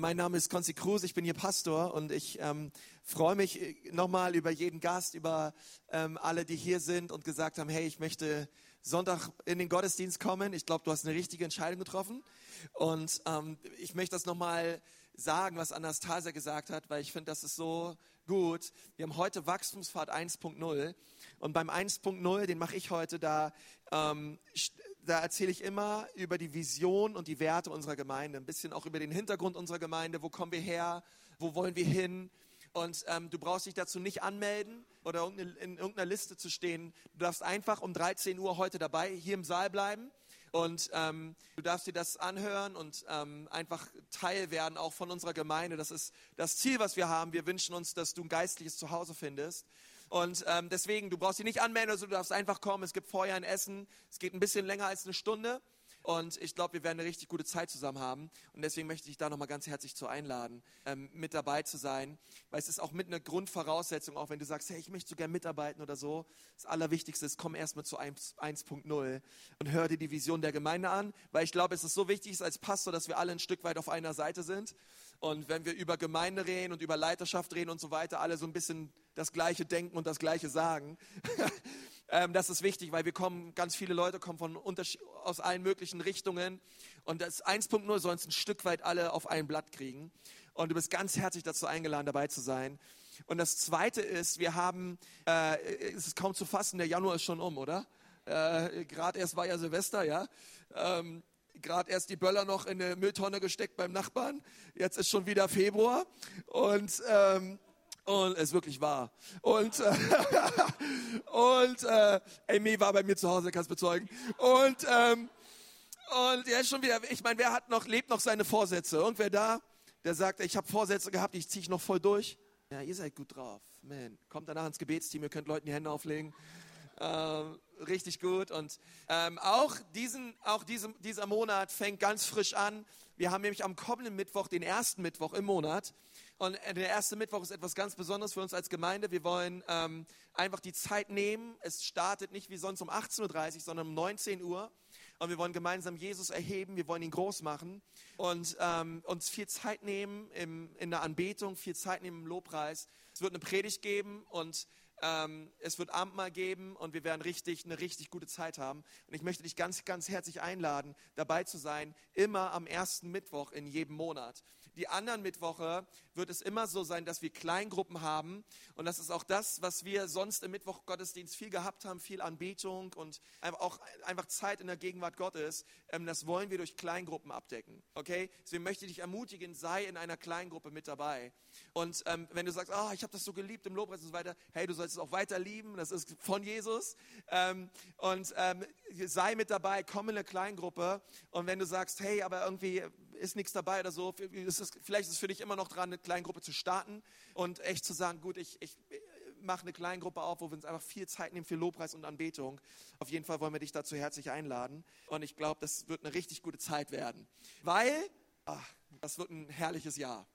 Mein Name ist Konzi Cruz, ich bin hier Pastor und ich ähm, freue mich äh, nochmal über jeden Gast, über ähm, alle, die hier sind und gesagt haben, hey, ich möchte Sonntag in den Gottesdienst kommen. Ich glaube, du hast eine richtige Entscheidung getroffen und ähm, ich möchte das nochmal sagen, was Anastasia gesagt hat, weil ich finde, das ist so gut. Wir haben heute Wachstumsfahrt 1.0 und beim 1.0, den mache ich heute, da ähm, da erzähle ich immer über die Vision und die Werte unserer Gemeinde, ein bisschen auch über den Hintergrund unserer Gemeinde, wo kommen wir her, wo wollen wir hin. Und ähm, du brauchst dich dazu nicht anmelden oder in irgendeiner Liste zu stehen. Du darfst einfach um 13 Uhr heute dabei hier im Saal bleiben. Und ähm, du darfst dir das anhören und ähm, einfach Teil werden auch von unserer Gemeinde. Das ist das Ziel, was wir haben. Wir wünschen uns, dass du ein geistliches Zuhause findest. Und ähm, deswegen, du brauchst dich nicht anmelden, also du darfst einfach kommen. Es gibt vorher ein Essen. Es geht ein bisschen länger als eine Stunde. Und ich glaube, wir werden eine richtig gute Zeit zusammen haben. Und deswegen möchte ich da nochmal ganz herzlich zu einladen, ähm, mit dabei zu sein. Weil es ist auch mit einer Grundvoraussetzung, auch wenn du sagst, hey, ich möchte so gerne mitarbeiten oder so. Das Allerwichtigste ist, komm erstmal zu 1.0 und hör dir die Vision der Gemeinde an. Weil ich glaube, es ist so wichtig als Pastor, dass wir alle ein Stück weit auf einer Seite sind. Und wenn wir über Gemeinde reden und über Leiterschaft reden und so weiter, alle so ein bisschen das Gleiche denken und das Gleiche sagen. ähm, das ist wichtig, weil wir kommen, ganz viele Leute kommen von aus allen möglichen Richtungen. Und das 1.0 sollen es ein Stück weit alle auf ein Blatt kriegen. Und du bist ganz herzlich dazu eingeladen, dabei zu sein. Und das Zweite ist, wir haben, äh, es ist kaum zu fassen, der Januar ist schon um, oder? Äh, Gerade erst war ja Silvester, ja. Ähm, gerade erst die Böller noch in eine Mülltonne gesteckt beim Nachbarn. Jetzt ist schon wieder Februar und ähm, und es ist wirklich wahr. Und äh, und äh, Amy war bei mir zu Hause, kannst bezeugen. Und ähm, und ist schon wieder. Ich meine, wer hat noch lebt noch seine Vorsätze? Irgendwer da, der sagt, ich habe Vorsätze gehabt, ich ziehe ich noch voll durch. Ja, ihr seid gut drauf, man. Kommt danach ins Gebetsteam, ihr könnt Leuten die Hände auflegen. Ähm, richtig gut. Und ähm, auch, diesen, auch diesem, dieser Monat fängt ganz frisch an. Wir haben nämlich am kommenden Mittwoch, den ersten Mittwoch im Monat. Und äh, der erste Mittwoch ist etwas ganz Besonderes für uns als Gemeinde. Wir wollen ähm, einfach die Zeit nehmen. Es startet nicht wie sonst um 18.30 Uhr, sondern um 19 Uhr. Und wir wollen gemeinsam Jesus erheben, wir wollen ihn groß machen und ähm, uns viel Zeit nehmen im, in der Anbetung, viel Zeit nehmen im Lobpreis. Es wird eine Predigt geben und ähm, es wird Abendmahl geben und wir werden richtig, eine richtig gute Zeit haben. Und ich möchte dich ganz, ganz herzlich einladen, dabei zu sein, immer am ersten Mittwoch in jedem Monat. Die anderen Mittwoche wird es immer so sein, dass wir Kleingruppen haben. Und das ist auch das, was wir sonst im Mittwochgottesdienst viel gehabt haben, viel Anbetung und auch einfach Zeit in der Gegenwart Gottes. Ähm, das wollen wir durch Kleingruppen abdecken. Okay? Deswegen möchte ich dich ermutigen, sei in einer Kleingruppe mit dabei. Und ähm, wenn du sagst, oh, ich habe das so geliebt im Lobpreis und so weiter, hey, du sollst es auch weiter lieben. Das ist von Jesus. Ähm, und sei mit dabei, komm in eine Kleingruppe. Und wenn du sagst, hey, aber irgendwie ist nichts dabei oder so, vielleicht ist es für dich immer noch dran, eine Kleingruppe zu starten und echt zu sagen, gut, ich, ich mache eine Kleingruppe auf, wo wir uns einfach viel Zeit nehmen für Lobpreis und Anbetung. Auf jeden Fall wollen wir dich dazu herzlich einladen. Und ich glaube, das wird eine richtig gute Zeit werden. Weil, ach, das wird ein herrliches Jahr.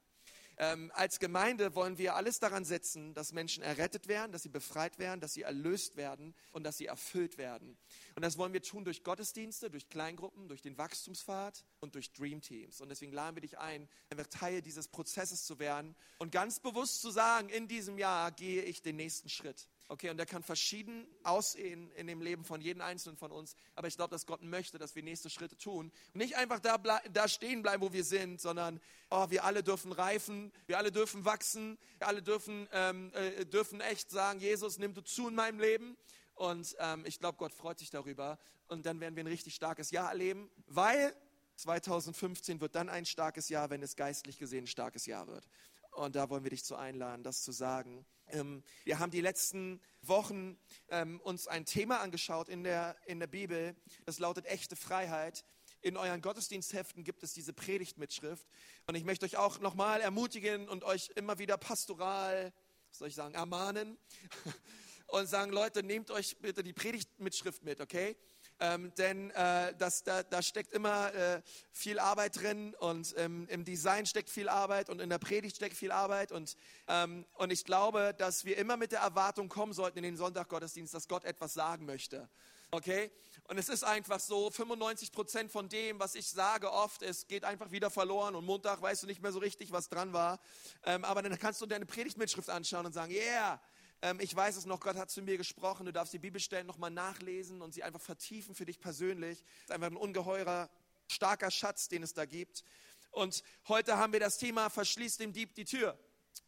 Ähm, als Gemeinde wollen wir alles daran setzen, dass Menschen errettet werden, dass sie befreit werden, dass sie erlöst werden und dass sie erfüllt werden. Und das wollen wir tun durch Gottesdienste, durch Kleingruppen, durch den Wachstumspfad und durch Dream Teams. Und deswegen laden wir dich ein, einfach Teil dieses Prozesses zu werden und ganz bewusst zu sagen, in diesem Jahr gehe ich den nächsten Schritt. Okay, und der kann verschieden aussehen in dem Leben von jedem Einzelnen von uns. Aber ich glaube, dass Gott möchte, dass wir nächste Schritte tun. Und nicht einfach da, da stehen bleiben, wo wir sind, sondern oh, wir alle dürfen reifen, wir alle dürfen wachsen, wir alle dürfen, ähm, äh, dürfen echt sagen, Jesus, nimm du zu in meinem Leben. Und ähm, ich glaube, Gott freut sich darüber. Und dann werden wir ein richtig starkes Jahr erleben, weil 2015 wird dann ein starkes Jahr, wenn es geistlich gesehen ein starkes Jahr wird. Und da wollen wir dich zu einladen, das zu sagen. Ähm, wir haben die letzten Wochen ähm, uns ein Thema angeschaut in der, in der Bibel, das lautet echte Freiheit. In euren Gottesdienstheften gibt es diese Predigtmitschrift. Und ich möchte euch auch nochmal ermutigen und euch immer wieder pastoral, was soll ich sagen, ermahnen und sagen, Leute, nehmt euch bitte die Predigtmitschrift mit, okay? Ähm, denn äh, das, da, da steckt immer äh, viel Arbeit drin und ähm, im Design steckt viel Arbeit und in der Predigt steckt viel Arbeit und, ähm, und ich glaube, dass wir immer mit der Erwartung kommen sollten in den Sonntaggottesdienst, dass Gott etwas sagen möchte. Okay? Und es ist einfach so, 95 Prozent von dem, was ich sage oft, es geht einfach wieder verloren und Montag weißt du nicht mehr so richtig, was dran war. Ähm, aber dann kannst du deine Predigtmitschrift anschauen und sagen, yeah, ähm, ich weiß es noch, Gott hat zu mir gesprochen, du darfst die Bibelstellen nochmal nachlesen und sie einfach vertiefen für dich persönlich. Das ist einfach ein ungeheurer, starker Schatz, den es da gibt. Und heute haben wir das Thema, verschließt dem Dieb die Tür.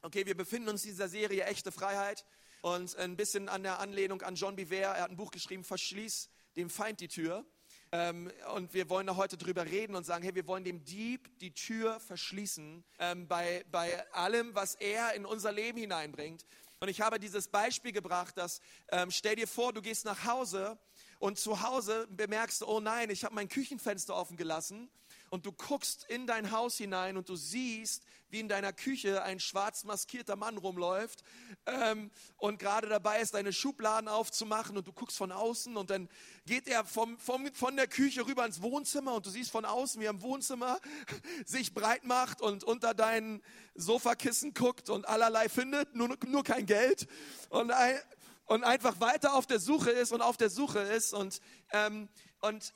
Okay, wir befinden uns in dieser Serie Echte Freiheit und ein bisschen an der Anlehnung an John Biver. Er hat ein Buch geschrieben, Verschließ dem Feind die Tür. Ähm, und wir wollen da heute drüber reden und sagen, hey, wir wollen dem Dieb die Tür verschließen ähm, bei, bei allem, was er in unser Leben hineinbringt. Und ich habe dieses Beispiel gebracht, dass ähm, stell dir vor, du gehst nach Hause und zu Hause bemerkst oh nein, ich habe mein Küchenfenster offen gelassen und du guckst in dein Haus hinein und du siehst, wie in deiner Küche ein schwarz maskierter Mann rumläuft ähm, und gerade dabei ist, deine Schubladen aufzumachen und du guckst von außen und dann geht er vom, vom, von der Küche rüber ins Wohnzimmer und du siehst von außen, wie er im Wohnzimmer sich breit macht und unter deinen Sofakissen guckt und allerlei findet, nur, nur kein Geld und, ein, und einfach weiter auf der Suche ist und auf der Suche ist und, ähm, und,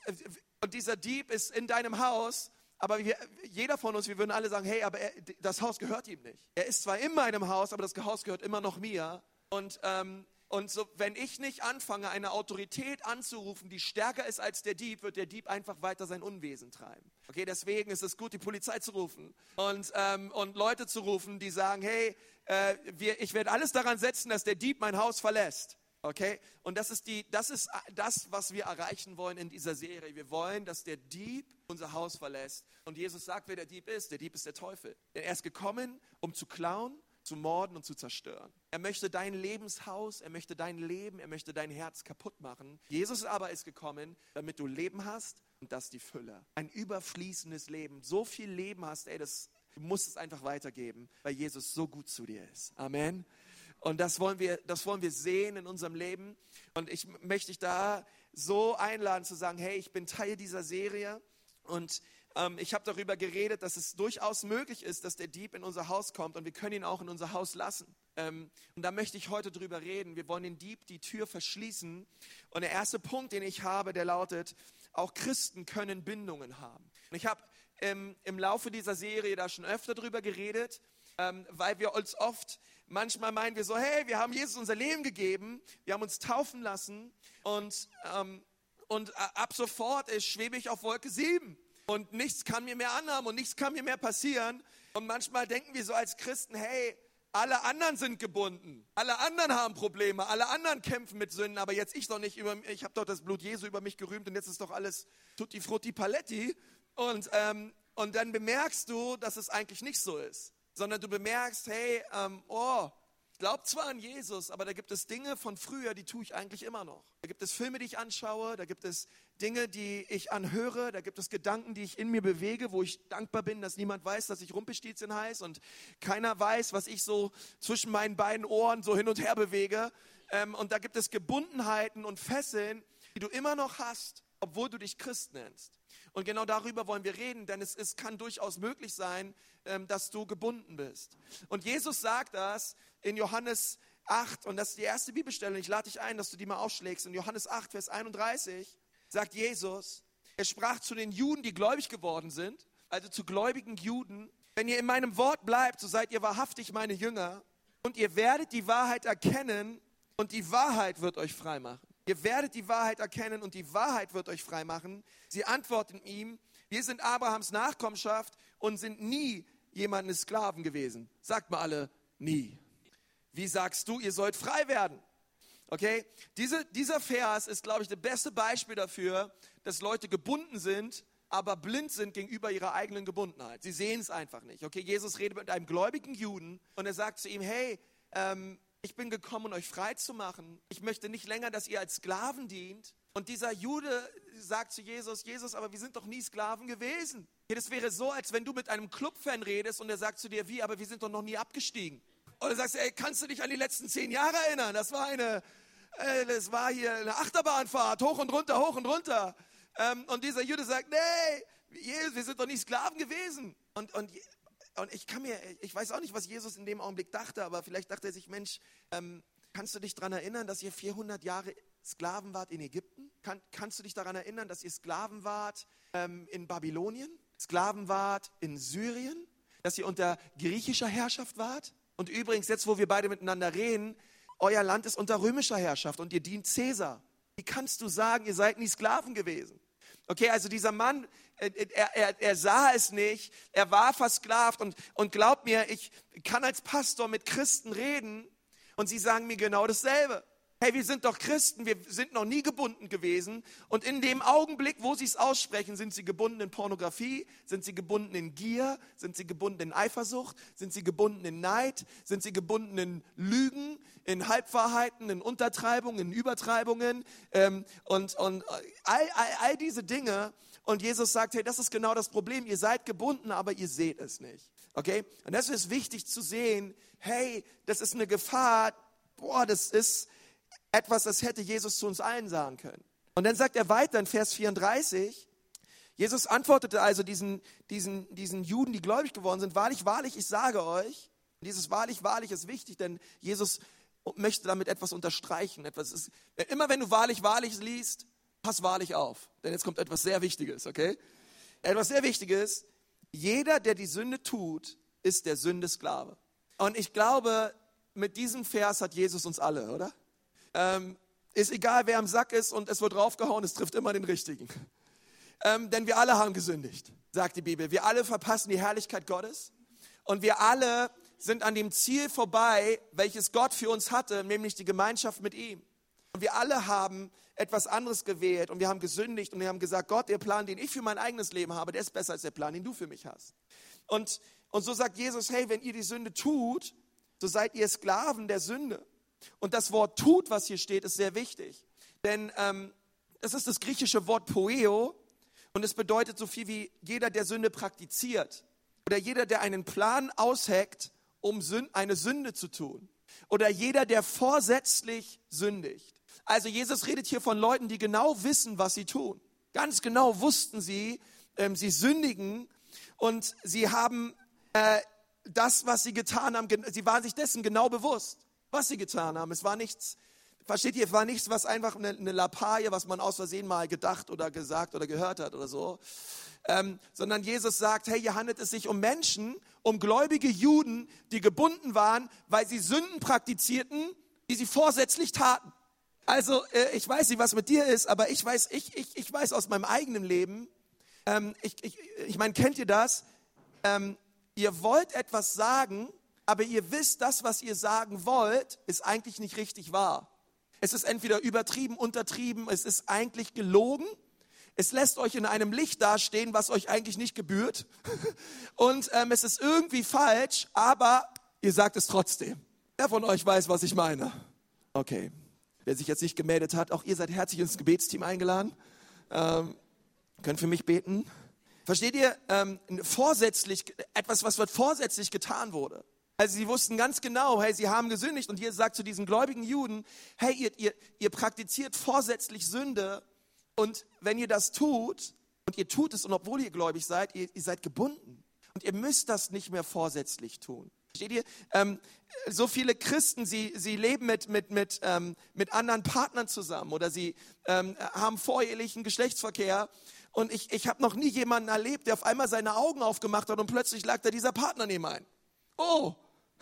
und dieser Dieb ist in deinem Haus aber wir, jeder von uns, wir würden alle sagen, hey, aber er, das Haus gehört ihm nicht. Er ist zwar in meinem Haus, aber das Haus gehört immer noch mir. Und, ähm, und so, wenn ich nicht anfange, eine Autorität anzurufen, die stärker ist als der Dieb, wird der Dieb einfach weiter sein Unwesen treiben. Okay, deswegen ist es gut, die Polizei zu rufen und, ähm, und Leute zu rufen, die sagen, hey, äh, wir, ich werde alles daran setzen, dass der Dieb mein Haus verlässt. Okay? Und das ist, die, das ist das, was wir erreichen wollen in dieser Serie. Wir wollen, dass der Dieb unser Haus verlässt. Und Jesus sagt, wer der Dieb ist. Der Dieb ist der Teufel. Denn er ist gekommen, um zu klauen, zu morden und zu zerstören. Er möchte dein Lebenshaus, er möchte dein Leben, er möchte dein Herz kaputt machen. Jesus aber ist gekommen, damit du Leben hast und das die Fülle. Ein überfließendes Leben. So viel Leben hast, ey, das, du musst es einfach weitergeben, weil Jesus so gut zu dir ist. Amen. Und das wollen wir, das wollen wir sehen in unserem Leben. Und ich möchte dich da so einladen zu sagen, hey, ich bin Teil dieser Serie und ähm, ich habe darüber geredet, dass es durchaus möglich ist, dass der Dieb in unser Haus kommt und wir können ihn auch in unser Haus lassen. Ähm, und da möchte ich heute drüber reden. Wir wollen den Dieb die Tür verschließen. Und der erste Punkt, den ich habe, der lautet, auch Christen können Bindungen haben. Und ich habe ähm, im Laufe dieser Serie da schon öfter drüber geredet, ähm, weil wir uns oft Manchmal meinen wir so, hey, wir haben Jesus unser Leben gegeben, wir haben uns taufen lassen und, ähm, und ab sofort ist, schwebe ich auf Wolke 7 und nichts kann mir mehr anhaben und nichts kann mir mehr passieren. Und manchmal denken wir so als Christen, hey, alle anderen sind gebunden, alle anderen haben Probleme, alle anderen kämpfen mit Sünden, aber jetzt ich doch nicht über, ich habe doch das Blut Jesu über mich gerühmt und jetzt ist doch alles tutti frutti paletti. Und, ähm, und dann bemerkst du, dass es eigentlich nicht so ist sondern du bemerkst, hey, ähm, oh, ich glaube zwar an Jesus, aber da gibt es Dinge von früher, die tue ich eigentlich immer noch. Da gibt es Filme, die ich anschaue, da gibt es Dinge, die ich anhöre, da gibt es Gedanken, die ich in mir bewege, wo ich dankbar bin, dass niemand weiß, dass ich Rumpelstilzchen heiß und keiner weiß, was ich so zwischen meinen beiden Ohren so hin und her bewege. Ähm, und da gibt es Gebundenheiten und Fesseln, die du immer noch hast, obwohl du dich Christ nennst. Und genau darüber wollen wir reden, denn es, es kann durchaus möglich sein, ähm, dass du gebunden bist. Und Jesus sagt das in Johannes 8, und das ist die erste Bibelstelle, ich lade dich ein, dass du die mal aufschlägst. In Johannes 8, Vers 31 sagt Jesus, er sprach zu den Juden, die gläubig geworden sind, also zu gläubigen Juden, wenn ihr in meinem Wort bleibt, so seid ihr wahrhaftig meine Jünger und ihr werdet die Wahrheit erkennen und die Wahrheit wird euch frei machen. Ihr werdet die Wahrheit erkennen und die Wahrheit wird euch frei machen. Sie antworten ihm, wir sind Abrahams Nachkommenschaft und sind nie jemandes Sklaven gewesen. Sagt mal alle, nie. Wie sagst du, ihr sollt frei werden? Okay? Diese, dieser Vers ist, glaube ich, das beste Beispiel dafür, dass Leute gebunden sind, aber blind sind gegenüber ihrer eigenen Gebundenheit. Sie sehen es einfach nicht. Okay? Jesus redet mit einem gläubigen Juden und er sagt zu ihm, hey, ähm, ich bin gekommen, euch frei zu machen. Ich möchte nicht länger, dass ihr als Sklaven dient. Und dieser Jude sagt zu Jesus, Jesus, aber wir sind doch nie Sklaven gewesen. Das wäre so, als wenn du mit einem Clubfan redest und er sagt zu dir, wie, aber wir sind doch noch nie abgestiegen. Du sagst, ey, kannst du dich an die letzten zehn Jahre erinnern? Das war eine, äh, das war hier eine Achterbahnfahrt, hoch und runter, hoch und runter. Ähm, und dieser Jude sagt, nee, wir sind doch nie Sklaven gewesen. Und, und und ich kann mir, ich weiß auch nicht, was Jesus in dem Augenblick dachte, aber vielleicht dachte er sich, Mensch, ähm, kannst du dich daran erinnern, dass ihr 400 Jahre Sklaven wart in Ägypten? Kann, kannst du dich daran erinnern, dass ihr Sklaven wart ähm, in Babylonien? Sklaven wart in Syrien? Dass ihr unter griechischer Herrschaft wart? Und übrigens, jetzt wo wir beide miteinander reden, euer Land ist unter römischer Herrschaft und ihr dient Cäsar. Wie kannst du sagen, ihr seid nie Sklaven gewesen? Okay, also dieser Mann, äh, äh, er, er, er sah es nicht, er war versklavt und, und glaub mir, ich kann als Pastor mit Christen reden und sie sagen mir genau dasselbe. Hey, wir sind doch Christen, wir sind noch nie gebunden gewesen. Und in dem Augenblick, wo sie es aussprechen, sind sie gebunden in Pornografie, sind sie gebunden in Gier, sind sie gebunden in Eifersucht, sind sie gebunden in Neid, sind sie gebunden in Lügen, in Halbwahrheiten, in Untertreibungen, in Übertreibungen ähm, und, und all, all, all diese Dinge. Und Jesus sagt, hey, das ist genau das Problem. Ihr seid gebunden, aber ihr seht es nicht. Okay? Und das ist wichtig zu sehen. Hey, das ist eine Gefahr. Boah, das ist, etwas, das hätte Jesus zu uns allen sagen können. Und dann sagt er weiter in Vers 34, Jesus antwortete also diesen, diesen, diesen Juden, die gläubig geworden sind, wahrlich, wahrlich, ich sage euch, dieses wahrlich, wahrlich ist wichtig, denn Jesus möchte damit etwas unterstreichen. Etwas ist, immer wenn du wahrlich, wahrlich liest, pass wahrlich auf, denn jetzt kommt etwas sehr Wichtiges, okay? Etwas sehr Wichtiges, jeder, der die Sünde tut, ist der Sünde Sklave. Und ich glaube, mit diesem Vers hat Jesus uns alle, oder? Ähm, ist egal, wer am Sack ist und es wird draufgehauen, es trifft immer den Richtigen. Ähm, denn wir alle haben gesündigt, sagt die Bibel. Wir alle verpassen die Herrlichkeit Gottes und wir alle sind an dem Ziel vorbei, welches Gott für uns hatte, nämlich die Gemeinschaft mit ihm. Und wir alle haben etwas anderes gewählt und wir haben gesündigt und wir haben gesagt, Gott, der Plan, den ich für mein eigenes Leben habe, der ist besser als der Plan, den du für mich hast. Und, und so sagt Jesus, hey, wenn ihr die Sünde tut, so seid ihr Sklaven der Sünde. Und das Wort tut, was hier steht, ist sehr wichtig. Denn ähm, es ist das griechische Wort poeo und es bedeutet so viel wie jeder, der Sünde praktiziert. Oder jeder, der einen Plan ausheckt, um eine Sünde zu tun. Oder jeder, der vorsätzlich sündigt. Also Jesus redet hier von Leuten, die genau wissen, was sie tun. Ganz genau wussten sie, ähm, sie sündigen und sie haben äh, das, was sie getan haben, sie waren sich dessen genau bewusst was sie getan haben. Es war nichts, versteht ihr, es war nichts, was einfach eine, eine Lappalie, was man aus Versehen mal gedacht oder gesagt oder gehört hat oder so. Ähm, sondern Jesus sagt, hey, hier handelt es sich um Menschen, um gläubige Juden, die gebunden waren, weil sie Sünden praktizierten, die sie vorsätzlich taten. Also äh, ich weiß nicht, was mit dir ist, aber ich weiß, ich, ich, ich weiß aus meinem eigenen Leben, ähm, ich, ich, ich meine, kennt ihr das? Ähm, ihr wollt etwas sagen aber ihr wisst, das, was ihr sagen wollt, ist eigentlich nicht richtig wahr. Es ist entweder übertrieben, untertrieben, es ist eigentlich gelogen. Es lässt euch in einem Licht dastehen, was euch eigentlich nicht gebührt. Und ähm, es ist irgendwie falsch, aber ihr sagt es trotzdem. Wer von euch weiß, was ich meine? Okay. Wer sich jetzt nicht gemeldet hat, auch ihr seid herzlich ins Gebetsteam eingeladen. Ähm, könnt für mich beten. Versteht ihr? Ähm, vorsätzlich, etwas, was vorsätzlich getan wurde. Also sie wussten ganz genau, hey, sie haben gesündigt. Und hier sagt zu diesen gläubigen Juden, hey, ihr, ihr, ihr praktiziert vorsätzlich Sünde. Und wenn ihr das tut, und ihr tut es, und obwohl ihr gläubig seid, ihr, ihr seid gebunden. Und ihr müsst das nicht mehr vorsätzlich tun. Versteht ihr? Ähm, so viele Christen, sie, sie leben mit, mit, mit, ähm, mit anderen Partnern zusammen oder sie ähm, haben vorehelichen Geschlechtsverkehr. Und ich, ich habe noch nie jemanden erlebt, der auf einmal seine Augen aufgemacht hat und plötzlich lag da dieser Partner neben ein. Oh,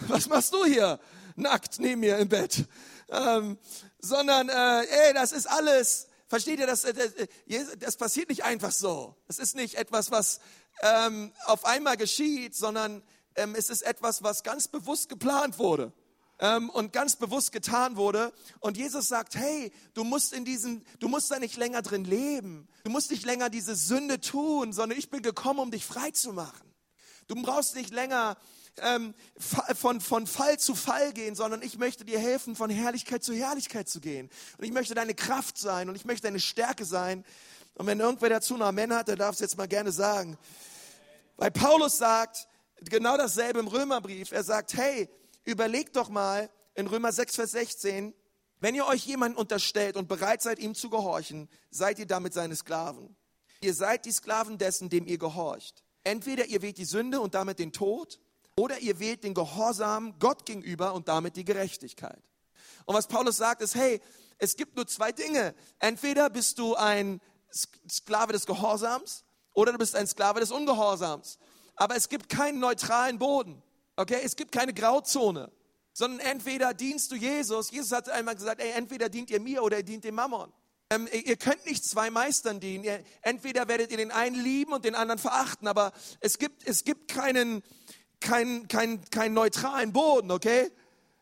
was machst du hier nackt neben mir im Bett? Ähm, sondern, äh, ey, das ist alles, versteht ihr, das, äh, das, äh, das passiert nicht einfach so. Es ist nicht etwas, was ähm, auf einmal geschieht, sondern ähm, es ist etwas, was ganz bewusst geplant wurde ähm, und ganz bewusst getan wurde. Und Jesus sagt, hey, du musst in diesen, du musst da nicht länger drin leben. Du musst nicht länger diese Sünde tun, sondern ich bin gekommen, um dich frei zu machen. Du brauchst nicht länger ähm, von, von Fall zu Fall gehen, sondern ich möchte dir helfen, von Herrlichkeit zu Herrlichkeit zu gehen. Und ich möchte deine Kraft sein und ich möchte deine Stärke sein. Und wenn irgendwer dazu noch Amen hat, der darf es jetzt mal gerne sagen. Weil Paulus sagt genau dasselbe im Römerbrief. Er sagt, hey, überlegt doch mal in Römer 6, Vers 16, wenn ihr euch jemanden unterstellt und bereit seid, ihm zu gehorchen, seid ihr damit seine Sklaven. Ihr seid die Sklaven dessen, dem ihr gehorcht. Entweder ihr wählt die Sünde und damit den Tod, oder ihr wählt den Gehorsam Gott gegenüber und damit die Gerechtigkeit. Und was Paulus sagt ist, hey, es gibt nur zwei Dinge. Entweder bist du ein Sklave des Gehorsams oder du bist ein Sklave des Ungehorsams. Aber es gibt keinen neutralen Boden. Okay? Es gibt keine Grauzone. Sondern entweder dienst du Jesus. Jesus hat einmal gesagt, ey, entweder dient ihr mir oder ihr dient dem Mammon. Ähm, ihr könnt nicht zwei Meistern dienen. Entweder werdet ihr den einen lieben und den anderen verachten. Aber es gibt, es gibt keinen, keinen, keinen, keinen neutralen Boden, okay?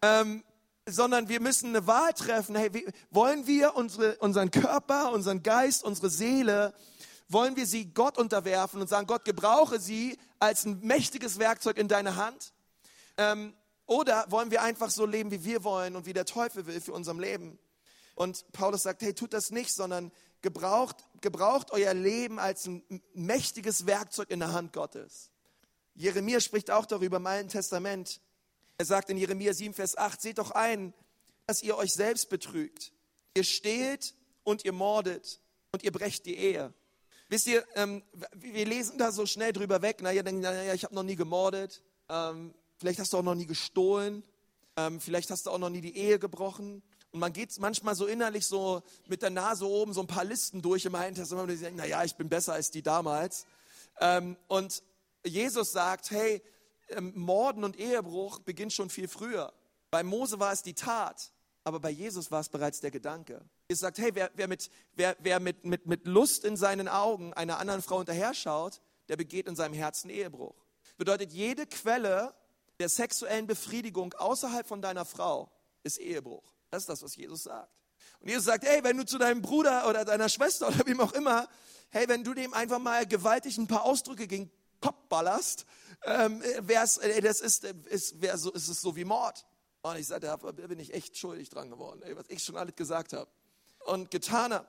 Ähm, sondern wir müssen eine Wahl treffen. Hey, wie, wollen wir unsere, unseren Körper, unseren Geist, unsere Seele, wollen wir sie Gott unterwerfen und sagen, Gott, gebrauche sie als ein mächtiges Werkzeug in deine Hand? Ähm, oder wollen wir einfach so leben, wie wir wollen und wie der Teufel will für unserem Leben? Und Paulus sagt, hey, tut das nicht, sondern gebraucht, gebraucht euer Leben als ein mächtiges Werkzeug in der Hand Gottes. Jeremia spricht auch darüber im Alten Testament. Er sagt in Jeremia 7, Vers 8, seht doch ein, dass ihr euch selbst betrügt. Ihr stehlt und ihr mordet und ihr brecht die Ehe. Wisst ihr, ähm, wir lesen da so schnell drüber weg. Na, ihr denkt, naja, ich habe noch nie gemordet. Ähm, vielleicht hast du auch noch nie gestohlen. Ähm, vielleicht hast du auch noch nie die Ehe gebrochen. Und man geht manchmal so innerlich so mit der Nase oben so ein paar Listen durch im Alten Testament und die denken, naja, ich bin besser als die damals. Ähm, und Jesus sagt, hey, ähm, Morden und Ehebruch beginnt schon viel früher. Bei Mose war es die Tat, aber bei Jesus war es bereits der Gedanke. Jesus sagt, hey, wer, wer, mit, wer, wer mit, mit, mit Lust in seinen Augen einer anderen Frau hinterher schaut, der begeht in seinem Herzen Ehebruch. Bedeutet, jede Quelle der sexuellen Befriedigung außerhalb von deiner Frau ist Ehebruch. Das ist das, was Jesus sagt. Und Jesus sagt, hey, wenn du zu deinem Bruder oder deiner Schwester oder wem auch immer, hey, wenn du dem einfach mal gewaltig ein paar Ausdrücke ballerst, ähm, äh, das ist, ist, wär so, ist es so wie Mord. Und ich sagte, da bin ich echt schuldig dran geworden, ey, was ich schon alles gesagt habe und getan habe.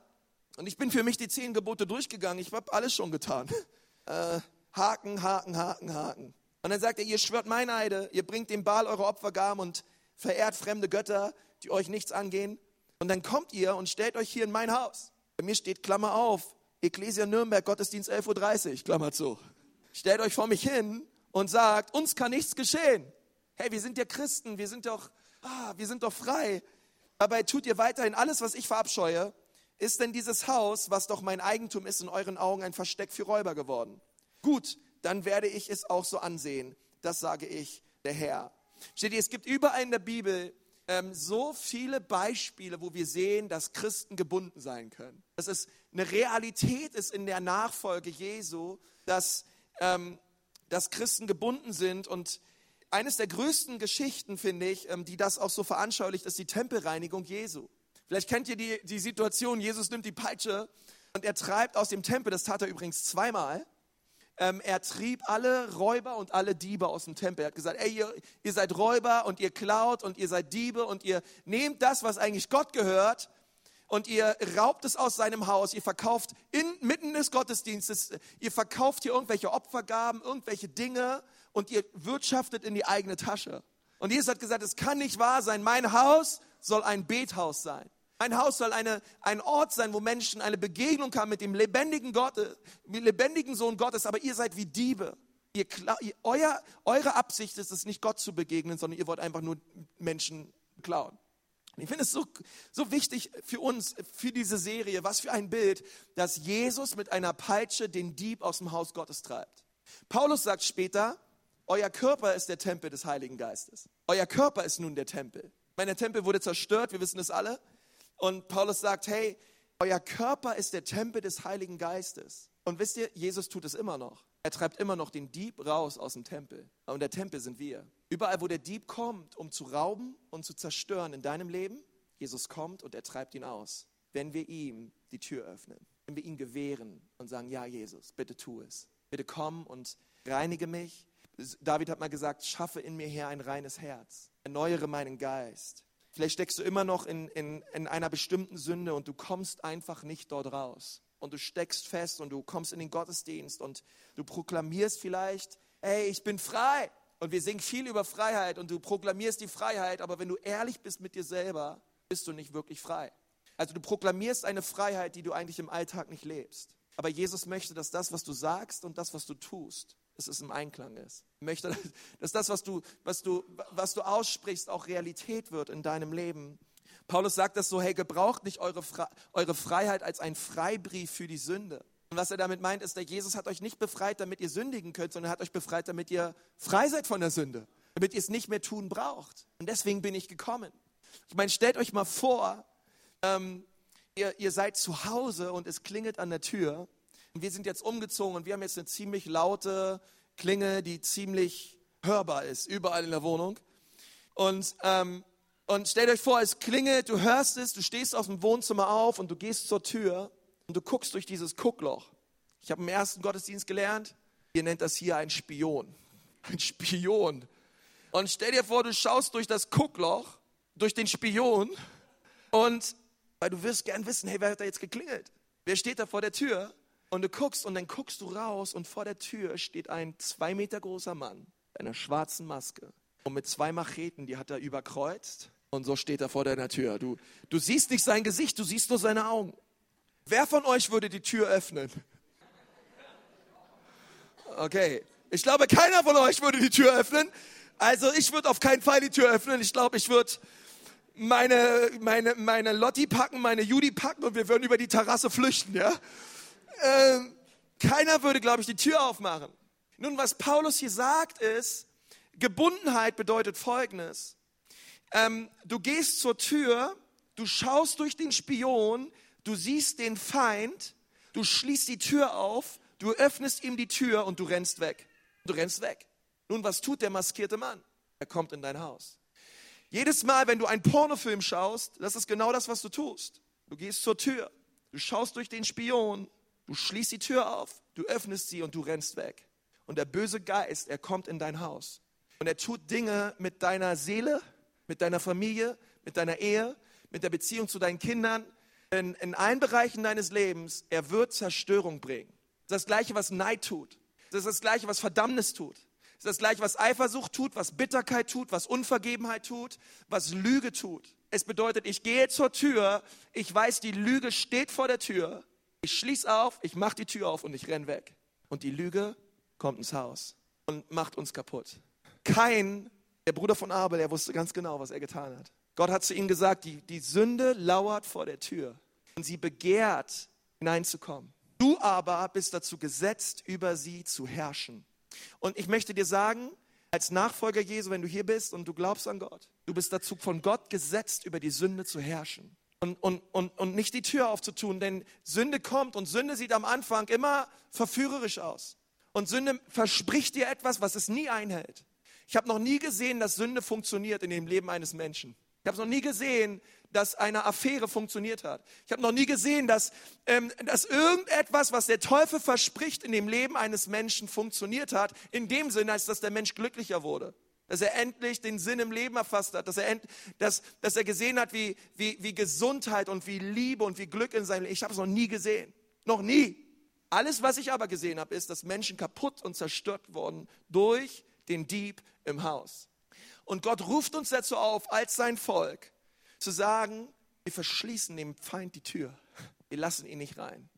Und ich bin für mich die zehn Gebote durchgegangen. Ich habe alles schon getan. Äh, Haken, Haken, Haken, Haken. Und dann sagt er, ihr schwört Meineide, ihr bringt dem Baal eure Opfergaben und verehrt fremde Götter, die euch nichts angehen. Und dann kommt ihr und stellt euch hier in mein Haus. Bei mir steht Klammer auf, Ecclesia Nürnberg, Gottesdienst 11.30 Uhr, Klammer zu. Stellt euch vor mich hin und sagt, uns kann nichts geschehen. Hey, wir sind ja Christen, wir sind doch, ah, wir sind doch frei. Dabei tut ihr weiterhin alles, was ich verabscheue. Ist denn dieses Haus, was doch mein Eigentum ist, in euren Augen ein Versteck für Räuber geworden? Gut, dann werde ich es auch so ansehen. Das sage ich, der Herr. Steht ihr, es gibt überall in der Bibel ähm, so viele Beispiele, wo wir sehen, dass Christen gebunden sein können. Dass es eine Realität ist in der Nachfolge Jesu, dass ähm, dass Christen gebunden sind. Und eines der größten Geschichten, finde ich, ähm, die das auch so veranschaulicht, ist die Tempelreinigung Jesu. Vielleicht kennt ihr die, die Situation, Jesus nimmt die Peitsche und er treibt aus dem Tempel, das tat er übrigens zweimal, ähm, er trieb alle Räuber und alle Diebe aus dem Tempel. Er hat gesagt, ey, ihr, ihr seid Räuber und ihr klaut und ihr seid Diebe und ihr nehmt das, was eigentlich Gott gehört und ihr raubt es aus seinem Haus, ihr verkauft inmitten des Gottesdienstes, ihr verkauft hier irgendwelche Opfergaben, irgendwelche Dinge und ihr wirtschaftet in die eigene Tasche. Und Jesus hat gesagt, es kann nicht wahr sein, mein Haus soll ein Bethaus sein. Mein Haus soll eine, ein Ort sein, wo Menschen eine Begegnung haben mit dem lebendigen Gott, dem lebendigen Sohn Gottes, aber ihr seid wie Diebe. Ihr, euer, eure Absicht ist es nicht Gott zu begegnen, sondern ihr wollt einfach nur Menschen klauen. Ich finde es so, so wichtig für uns, für diese Serie, was für ein Bild, dass Jesus mit einer Peitsche den Dieb aus dem Haus Gottes treibt. Paulus sagt später, euer Körper ist der Tempel des Heiligen Geistes. Euer Körper ist nun der Tempel. Mein Tempel wurde zerstört, wir wissen es alle. Und Paulus sagt, hey, euer Körper ist der Tempel des Heiligen Geistes. Und wisst ihr, Jesus tut es immer noch. Er treibt immer noch den Dieb raus aus dem Tempel. Und der Tempel sind wir. Überall, wo der Dieb kommt, um zu rauben und zu zerstören in deinem Leben, Jesus kommt und er treibt ihn aus. Wenn wir ihm die Tür öffnen, wenn wir ihn gewähren und sagen, ja Jesus, bitte tu es. Bitte komm und reinige mich. David hat mal gesagt, schaffe in mir her ein reines Herz. Erneuere meinen Geist. Vielleicht steckst du immer noch in, in, in einer bestimmten Sünde und du kommst einfach nicht dort raus und du steckst fest und du kommst in den Gottesdienst und du proklamierst vielleicht, hey, ich bin frei. Und wir singen viel über Freiheit und du proklamierst die Freiheit, aber wenn du ehrlich bist mit dir selber, bist du nicht wirklich frei. Also du proklamierst eine Freiheit, die du eigentlich im Alltag nicht lebst. Aber Jesus möchte, dass das, was du sagst und das, was du tust, dass es im Einklang ist. Er möchte, dass das, was du, was, du, was du aussprichst, auch Realität wird in deinem Leben. Paulus sagt das so, hey, gebraucht nicht eure, Fre eure Freiheit als ein Freibrief für die Sünde. Und was er damit meint, ist, der Jesus hat euch nicht befreit, damit ihr sündigen könnt, sondern er hat euch befreit, damit ihr frei seid von der Sünde. Damit ihr es nicht mehr tun braucht. Und deswegen bin ich gekommen. Ich meine, stellt euch mal vor, ähm, ihr, ihr seid zu Hause und es klingelt an der Tür. Und wir sind jetzt umgezogen und wir haben jetzt eine ziemlich laute Klinge, die ziemlich hörbar ist, überall in der Wohnung. Und, ähm, und stellt euch vor, es klingelt, du hörst es, du stehst aus dem Wohnzimmer auf und du gehst zur Tür und du guckst durch dieses Guckloch. Ich habe im ersten Gottesdienst gelernt, ihr nennt das hier ein Spion. Ein Spion. Und stell dir vor, du schaust durch das Guckloch, durch den Spion und weil du wirst gern wissen, hey, wer hat da jetzt geklingelt? Wer steht da vor der Tür? Und du guckst und dann guckst du raus und vor der Tür steht ein zwei Meter großer Mann mit einer schwarzen Maske und mit zwei Macheten, die hat er überkreuzt und so steht er vor deiner Tür. Du, du siehst nicht sein Gesicht, du siehst nur seine Augen. Wer von euch würde die Tür öffnen? Okay, ich glaube, keiner von euch würde die Tür öffnen. Also ich würde auf keinen Fall die Tür öffnen. Ich glaube, ich würde meine, meine, meine Lotti packen, meine Judy packen und wir würden über die Terrasse flüchten. Ja? Ähm, keiner würde, glaube ich, die Tür aufmachen. Nun, was Paulus hier sagt, ist, Gebundenheit bedeutet Folgendes. Ähm, du gehst zur Tür, du schaust durch den Spion, du siehst den Feind, du schließt die Tür auf, du öffnest ihm die Tür und du rennst weg. Du rennst weg. Nun, was tut der maskierte Mann? Er kommt in dein Haus. Jedes Mal, wenn du einen Pornofilm schaust, das ist genau das, was du tust. Du gehst zur Tür, du schaust durch den Spion, du schließt die Tür auf, du öffnest sie und du rennst weg. Und der böse Geist, er kommt in dein Haus. Und er tut Dinge mit deiner Seele, mit deiner Familie, mit deiner Ehe, mit der Beziehung zu deinen Kindern, in, in allen Bereichen deines Lebens. Er wird Zerstörung bringen. Das ist das Gleiche, was Neid tut. Das ist das Gleiche, was Verdammnis tut. Das ist das Gleiche, was Eifersucht tut, was Bitterkeit tut, was Unvergebenheit tut, was Lüge tut. Es bedeutet, ich gehe zur Tür, ich weiß, die Lüge steht vor der Tür, ich schließe auf, ich mache die Tür auf und ich renn weg. Und die Lüge kommt ins Haus und macht uns kaputt. Kein, der Bruder von Abel, er wusste ganz genau, was er getan hat. Gott hat zu ihm gesagt, die, die Sünde lauert vor der Tür und sie begehrt hineinzukommen. Du aber bist dazu gesetzt, über sie zu herrschen. Und ich möchte dir sagen, als Nachfolger Jesu, wenn du hier bist und du glaubst an Gott, du bist dazu von Gott gesetzt, über die Sünde zu herrschen. Und, und, und, und nicht die Tür aufzutun, denn Sünde kommt und Sünde sieht am Anfang immer verführerisch aus. Und Sünde verspricht dir etwas, was es nie einhält. Ich habe noch nie gesehen, dass Sünde funktioniert in dem Leben eines Menschen. Ich habe noch nie gesehen, dass eine Affäre funktioniert hat. Ich habe noch nie gesehen, dass, ähm, dass irgendetwas, was der Teufel verspricht, in dem Leben eines Menschen funktioniert hat, in dem Sinne, als dass der Mensch glücklicher wurde. Dass er endlich den Sinn im Leben erfasst hat, dass er, end, dass, dass er gesehen hat, wie, wie, wie Gesundheit und wie Liebe und wie Glück in seinem Leben. Ich habe es noch nie gesehen. Noch nie. Alles, was ich aber gesehen habe, ist, dass Menschen kaputt und zerstört wurden durch den Dieb im Haus. Und Gott ruft uns dazu auf, als sein Volk, zu sagen, wir verschließen dem Feind die Tür. Wir lassen ihn nicht rein.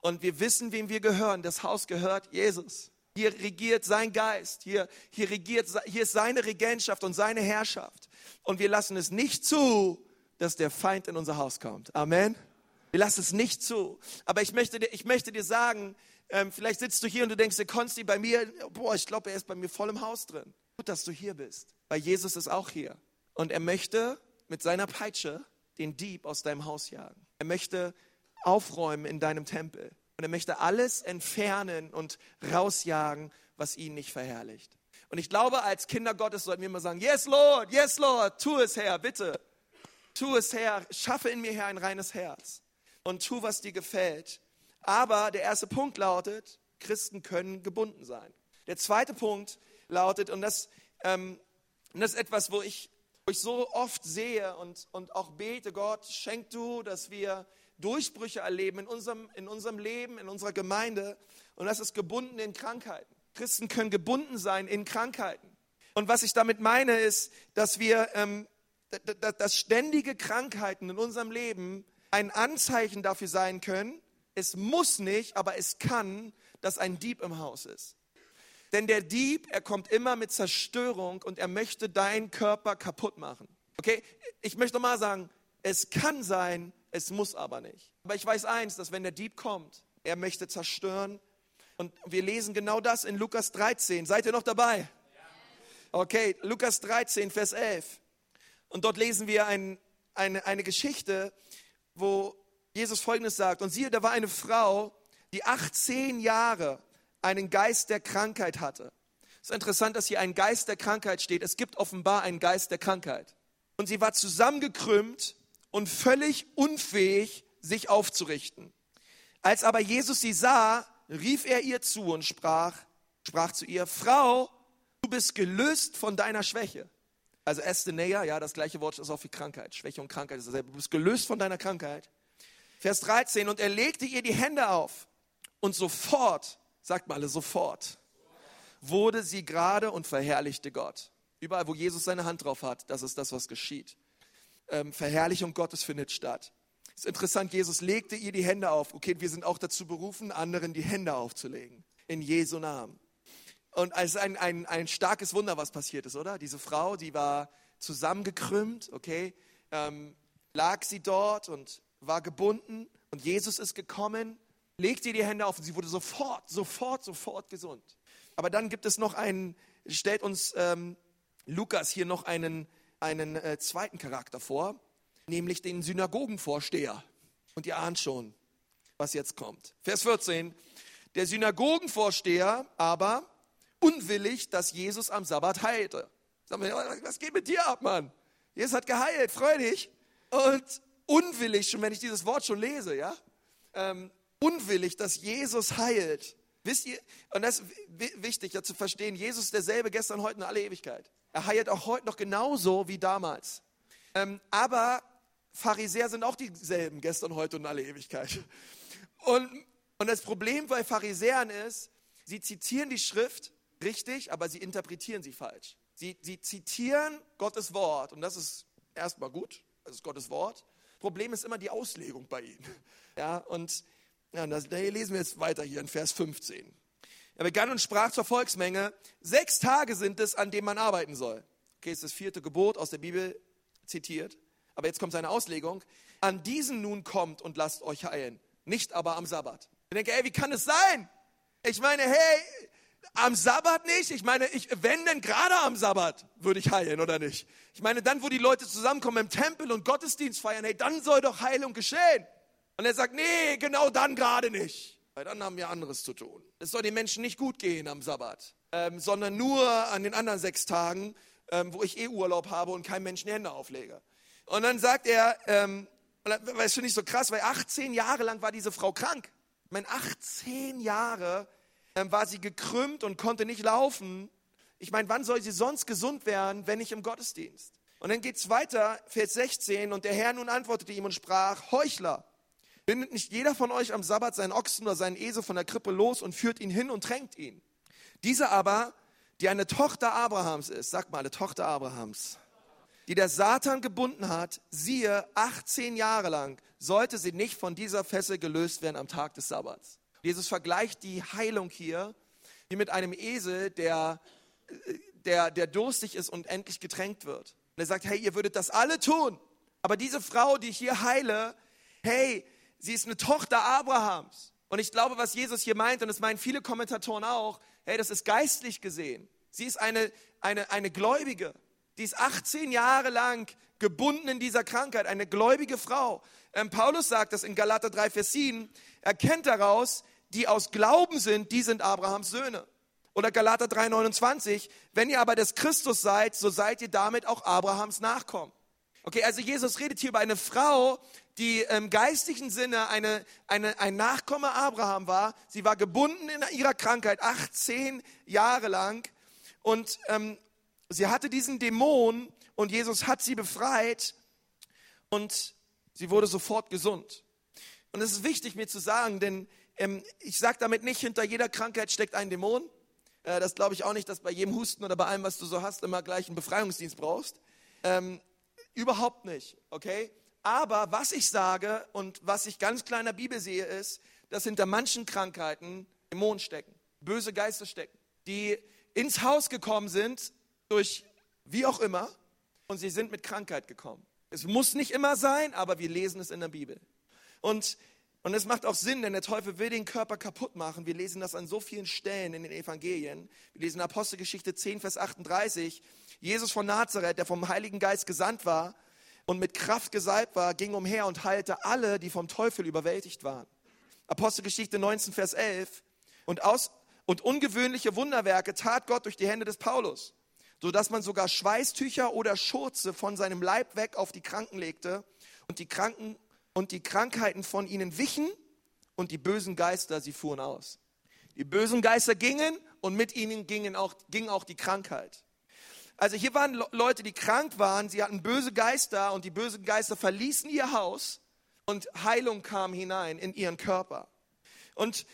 Und wir wissen, wem wir gehören. Das Haus gehört Jesus. Hier regiert sein Geist. Hier, hier, regiert, hier ist seine Regentschaft und seine Herrschaft. Und wir lassen es nicht zu, dass der Feind in unser Haus kommt. Amen. Wir lassen es nicht zu. Aber ich möchte dir, ich möchte dir sagen, ähm, vielleicht sitzt du hier und du denkst, der Konsti bei mir, boah, ich glaube, er ist bei mir voll im Haus drin. Gut, dass du hier bist, weil Jesus ist auch hier. Und er möchte mit seiner Peitsche den Dieb aus deinem Haus jagen. Er möchte aufräumen in deinem Tempel. Und er möchte alles entfernen und rausjagen, was ihn nicht verherrlicht. Und ich glaube, als Kinder Gottes sollten wir immer sagen, yes Lord, yes Lord, tu es Herr, bitte. Tu es Herr, schaffe in mir Herr ein reines Herz und tu, was dir gefällt. Aber der erste Punkt lautet, Christen können gebunden sein. Der zweite Punkt lautet, und das, ähm, das ist etwas, wo ich, wo ich so oft sehe und, und auch bete, Gott, schenk du, dass wir Durchbrüche erleben in unserem, in unserem Leben, in unserer Gemeinde. Und das ist gebunden in Krankheiten. Christen können gebunden sein in Krankheiten. Und was ich damit meine, ist, dass wir, ähm, dass ständige Krankheiten in unserem Leben ein Anzeichen dafür sein können, es muss nicht, aber es kann, dass ein Dieb im Haus ist. Denn der Dieb, er kommt immer mit Zerstörung und er möchte deinen Körper kaputt machen. Okay, ich möchte mal sagen, Es kann sein, es muss aber nicht. Aber ich weiß eins, dass wenn der Dieb kommt, er möchte zerstören. Und wir lesen genau das in Lukas 13. Seid ihr noch dabei? Okay, Lukas 13, Vers 11. Und dort lesen wir ein, eine, eine Geschichte, wo Jesus Folgendes sagt. Und siehe, da war eine Frau, die 18 Jahre einen Geist der Krankheit hatte. Es ist interessant, dass hier ein Geist der Krankheit steht. Es gibt offenbar einen Geist der Krankheit. Und sie war zusammengekrümmt und völlig unfähig, sich aufzurichten. Als aber Jesus sie sah, rief er ihr zu und sprach, sprach zu ihr, Frau, du bist gelöst von deiner Schwäche. Also Estheneia, ja, das gleiche Wort ist auch für Krankheit. Schwäche und Krankheit ist dasselbe. Du bist gelöst von deiner Krankheit. Vers 13, und er legte ihr die Hände auf und sofort, sagt mal alle, sofort, wurde sie gerade und verherrlichte Gott. Überall, wo Jesus seine Hand drauf hat, das ist das, was geschieht. Ähm, Verherrlichung Gottes findet statt. ist interessant, Jesus legte ihr die Hände auf. Okay, wir sind auch dazu berufen, anderen die Hände aufzulegen. In Jesu Namen. Und es ist ein, ein, ein starkes Wunder, was passiert ist, oder? Diese Frau, die war zusammengekrümmt, okay, ähm, lag sie dort und war gebunden und Jesus ist gekommen, legte ihr die Hände auf und sie wurde sofort, sofort, sofort gesund. Aber dann gibt es noch einen, stellt uns ähm, Lukas hier noch einen, einen äh, zweiten Charakter vor, nämlich den Synagogenvorsteher. Und ihr ahnt schon, was jetzt kommt. Vers 14. Der Synagogenvorsteher aber unwillig, dass Jesus am Sabbat heilte. Sagen wir, was geht mit dir ab, Mann? Jesus hat geheilt, freu dich. Und unwillig, schon wenn ich dieses Wort schon lese, ja, ähm, unwillig, dass Jesus heilt. Wisst ihr, und das ist wichtig ja, zu verstehen, Jesus ist derselbe gestern, heute und alle Ewigkeit. Er heilt auch heute noch genauso wie damals. Ähm, aber Pharisäer sind auch dieselben, gestern, heute und alle Ewigkeit. Und, und das Problem bei Pharisäern ist, sie zitieren die Schrift richtig, aber sie interpretieren sie falsch. Sie, sie zitieren Gottes Wort und das ist erstmal gut, das ist Gottes Wort. Problem ist immer die Auslegung bei ihnen. Ja, und ja, das, da lesen wir jetzt weiter hier in Vers 15. Er begann und sprach zur Volksmenge, sechs Tage sind es, an denen man arbeiten soll. Okay, ist das vierte Gebot aus der Bibel zitiert. Aber jetzt kommt seine Auslegung. An diesen nun kommt und lasst euch heilen, nicht aber am Sabbat. Ich denke, ey, wie kann es sein? Ich meine, hey, am Sabbat nicht? Ich meine, ich, wenn denn gerade am Sabbat würde ich heilen oder nicht? Ich meine, dann, wo die Leute zusammenkommen im Tempel und Gottesdienst feiern, hey, dann soll doch Heilung geschehen. Und er sagt, nee, genau dann gerade nicht. Weil dann haben wir anderes zu tun. Es soll den Menschen nicht gut gehen am Sabbat, ähm, sondern nur an den anderen sechs Tagen, ähm, wo ich eh Urlaub habe und keinem Menschen die Hände auflege. Und dann sagt er, ähm, das finde ich so krass, weil 18 Jahre lang war diese Frau krank. Ich meine, 18 Jahre ähm, war sie gekrümmt und konnte nicht laufen. Ich meine, wann soll sie sonst gesund werden, wenn nicht im Gottesdienst? Und dann geht es weiter, Vers 16, und der Herr nun antwortete ihm und sprach, Heuchler, bindet nicht jeder von euch am Sabbat seinen Ochsen oder seinen Esel von der Krippe los und führt ihn hin und tränkt ihn. Diese aber, die eine Tochter Abrahams ist, sag mal, eine Tochter Abrahams, die der Satan gebunden hat, siehe, 18 Jahre lang sollte sie nicht von dieser Fessel gelöst werden am Tag des Sabbats. Jesus vergleicht die Heilung hier wie mit einem Esel, der, der, der durstig ist und endlich getränkt wird. Und er sagt, hey, ihr würdet das alle tun. Aber diese Frau, die ich hier heile, hey, sie ist eine Tochter Abrahams. Und ich glaube, was Jesus hier meint, und das meinen viele Kommentatoren auch, hey, das ist geistlich gesehen. Sie ist eine, eine, eine Gläubige. Die ist 18 Jahre lang gebunden in dieser Krankheit, eine gläubige Frau. Ähm, Paulus sagt das in Galater 3, Vers 7, erkennt daraus, die aus Glauben sind, die sind Abrahams Söhne. Oder Galater 3,29, wenn ihr aber des Christus seid, so seid ihr damit auch Abrahams Nachkommen. Okay, also Jesus redet hier über eine Frau, die im geistlichen Sinne eine, eine, ein Nachkomme Abraham war. Sie war gebunden in ihrer Krankheit 18 Jahre lang und ähm, sie hatte diesen Dämon und Jesus hat sie befreit und sie wurde sofort gesund. Und es ist wichtig mir zu sagen, denn ähm, ich sage damit nicht, hinter jeder Krankheit steckt ein Dämon. Äh, das glaube ich auch nicht, dass bei jedem Husten oder bei allem, was du so hast, immer gleich einen Befreiungsdienst brauchst. Ähm, überhaupt nicht, okay? Aber was ich sage und was ich ganz klar in der Bibel sehe, ist, dass hinter manchen Krankheiten Dämonen stecken, böse Geister stecken, die ins Haus gekommen sind durch wie auch immer und sie sind mit Krankheit gekommen. Es muss nicht immer sein, aber wir lesen es in der Bibel. Und, und es macht auch Sinn, denn der Teufel will den Körper kaputt machen. Wir lesen das an so vielen Stellen in den Evangelien. Wir lesen Apostelgeschichte 10, Vers 38. Jesus von Nazareth, der vom Heiligen Geist gesandt war und mit Kraft gesalbt war, ging umher und heilte alle, die vom Teufel überwältigt waren. Apostelgeschichte 19, Vers 11. Und, aus, und ungewöhnliche Wunderwerke tat Gott durch die Hände des Paulus, sodass man sogar Schweißtücher oder Schurze von seinem Leib weg auf die Kranken legte und die Kranken und die Krankheiten von ihnen wichen und die bösen Geister, sie fuhren aus. Die bösen Geister gingen und mit ihnen gingen auch, ging auch die Krankheit. Also hier waren Leute, die krank waren, sie hatten böse Geister und die bösen Geister verließen ihr Haus und Heilung kam hinein in ihren Körper. Und,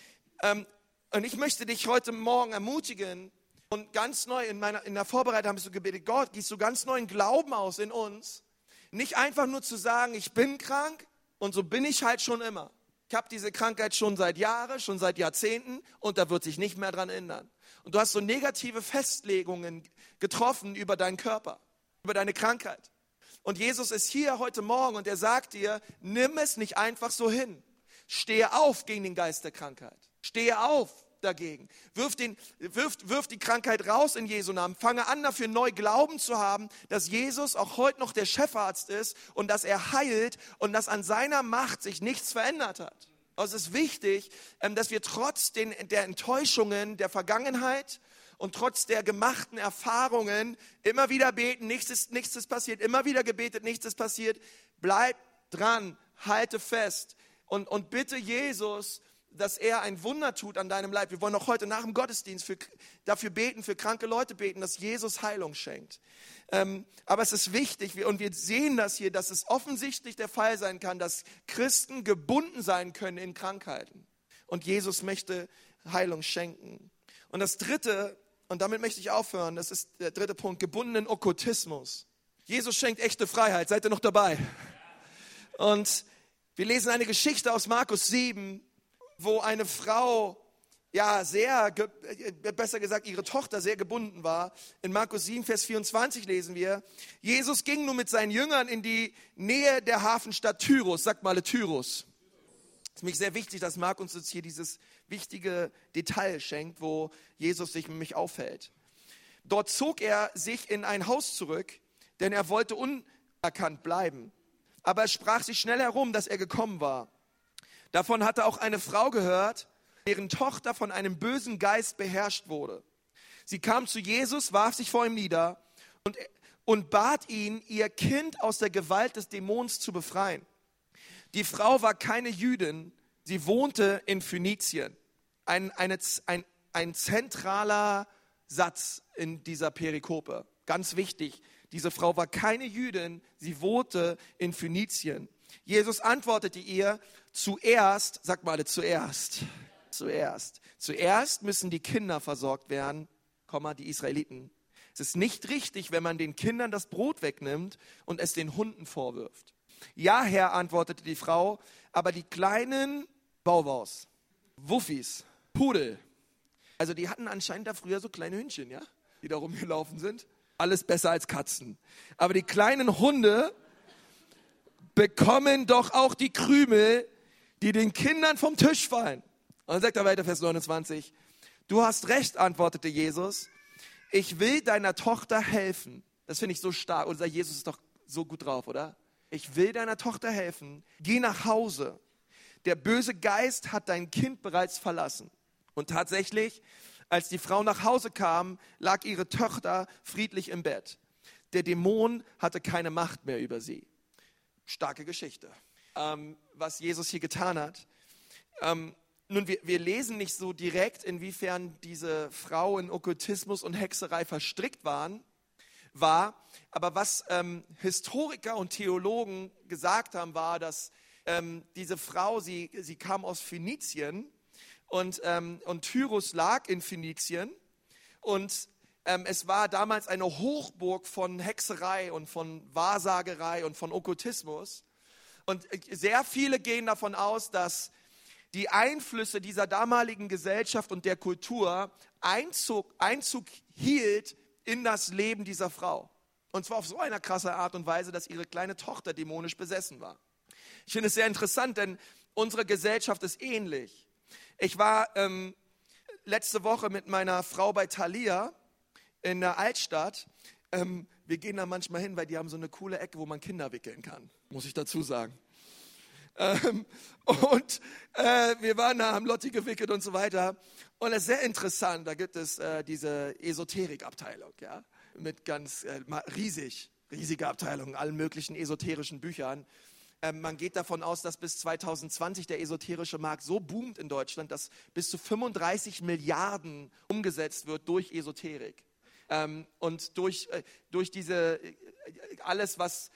ähm, und ich möchte dich heute Morgen ermutigen und ganz neu in, meiner, in der Vorbereitung haben wir so gebetet, Gott, gießt so ganz neuen Glauben aus in uns. Nicht einfach nur zu sagen, ich bin krank und so bin ich halt schon immer. Ich habe diese Krankheit schon seit Jahren, schon seit Jahrzehnten und da wird sich nicht mehr dran ändern. Und du hast so negative Festlegungen getroffen über deinen Körper, über deine Krankheit. Und Jesus ist hier heute Morgen und er sagt dir, nimm es nicht einfach so hin. Stehe auf gegen den Geist der Krankheit. Stehe auf dagegen. Wirf, den, wirf, wirf die Krankheit raus in Jesu Namen. Fange an, dafür neu Glauben zu haben, dass Jesus auch heute noch der Chefarzt ist und dass er heilt und dass an seiner Macht sich nichts verändert hat. Also es ist wichtig, ähm, dass wir trotz den, der Enttäuschungen der Vergangenheit und trotz der gemachten Erfahrungen immer wieder beten, nichts ist, nichts ist passiert, immer wieder gebetet, nichts ist passiert. Bleib dran, halte fest und, und bitte Jesus, dass er ein Wunder tut an deinem Leib. Wir wollen auch heute nach dem Gottesdienst für, dafür beten, für kranke Leute beten, dass Jesus Heilung schenkt. Ähm, aber es ist wichtig, und wir sehen das hier, dass es offensichtlich der Fall sein kann, dass Christen gebunden sein können in Krankheiten. Und Jesus möchte Heilung schenken. Und das Dritte, und damit möchte ich aufhören. Das ist der dritte Punkt, gebundenen Okkultismus. Jesus schenkt echte Freiheit. Seid ihr noch dabei? Und wir lesen eine Geschichte aus Markus 7, wo eine Frau, ja, sehr, äh, besser gesagt, ihre Tochter sehr gebunden war. In Markus 7, Vers 24 lesen wir, Jesus ging nun mit seinen Jüngern in die Nähe der Hafenstadt Tyrus. Sagt mal Tyrus. Es ist mich sehr wichtig, dass Markus uns hier dieses wichtige Detail schenkt, wo Jesus sich nämlich aufhält. Dort zog er sich in ein Haus zurück, denn er wollte unerkannt bleiben. Aber es sprach sich schnell herum, dass er gekommen war. Davon hatte auch eine Frau gehört, deren Tochter von einem bösen Geist beherrscht wurde. Sie kam zu Jesus, warf sich vor ihm nieder und, und bat ihn, ihr Kind aus der Gewalt des Dämons zu befreien. Die Frau war keine Jüdin, sie wohnte in Phönizien ein, eine, ein, ein zentraler Satz in dieser Perikope. Ganz wichtig. Diese Frau war keine Jüdin, sie wohnte in Phönizien. Jesus antwortete ihr, zuerst, sag mal zuerst, zuerst, zuerst müssen die Kinder versorgt werden, die Israeliten. Es ist nicht richtig, wenn man den Kindern das Brot wegnimmt und es den Hunden vorwirft. Ja, Herr, antwortete die Frau, aber die kleinen Bauwaus, Wuffis, Pudel. Also die hatten anscheinend da früher so kleine Hündchen, ja, die da rumgelaufen sind. Alles besser als Katzen. Aber die kleinen Hunde bekommen doch auch die Krümel, die den Kindern vom Tisch fallen. Und dann sagt er weiter, Vers 29, du hast recht, antwortete Jesus, ich will deiner Tochter helfen. Das finde ich so stark. Unser Jesus ist doch so gut drauf, oder? Ich will deiner Tochter helfen. Geh nach Hause. Der böse Geist hat dein Kind bereits verlassen. Und tatsächlich, als die Frau nach Hause kam, lag ihre Tochter friedlich im Bett. Der Dämon hatte keine Macht mehr über sie. Starke Geschichte, ähm, was Jesus hier getan hat. Ähm, nun, wir, wir, lesen nicht so direkt, inwiefern diese Frau in Okkultismus und Hexerei verstrickt waren, war. Aber was ähm, Historiker und Theologen gesagt haben, war, dass ähm, diese Frau, sie, sie kam aus Phönizien und, ähm, und Tyrus lag in Phönizien und ähm, es war damals eine Hochburg von Hexerei und von Wahrsagerei und von Okkultismus. Und äh, sehr viele gehen davon aus, dass die Einflüsse dieser damaligen Gesellschaft und der Kultur Einzug, Einzug hielt in das Leben dieser Frau. Und zwar auf so eine krasse Art und Weise, dass ihre kleine Tochter dämonisch besessen war. Ich finde es sehr interessant, denn unsere Gesellschaft ist ähnlich. Ich war ähm, letzte Woche mit meiner Frau bei Thalia in der Altstadt. Ähm, wir gehen da manchmal hin, weil die haben so eine coole Ecke, wo man Kinder wickeln kann, muss ich dazu sagen. Ähm, und äh, wir waren da, haben Lotti gewickelt und so weiter. Und es ist sehr interessant, da gibt es äh, diese Esoterikabteilung, ja, mit ganz äh, riesig, riesige Abteilung, allen möglichen esoterischen Büchern. Ähm, man geht davon aus, dass bis 2020 der esoterische Markt so boomt in Deutschland, dass bis zu 35 Milliarden umgesetzt wird durch Esoterik. Ähm, und durch, äh, durch diese, äh, alles, was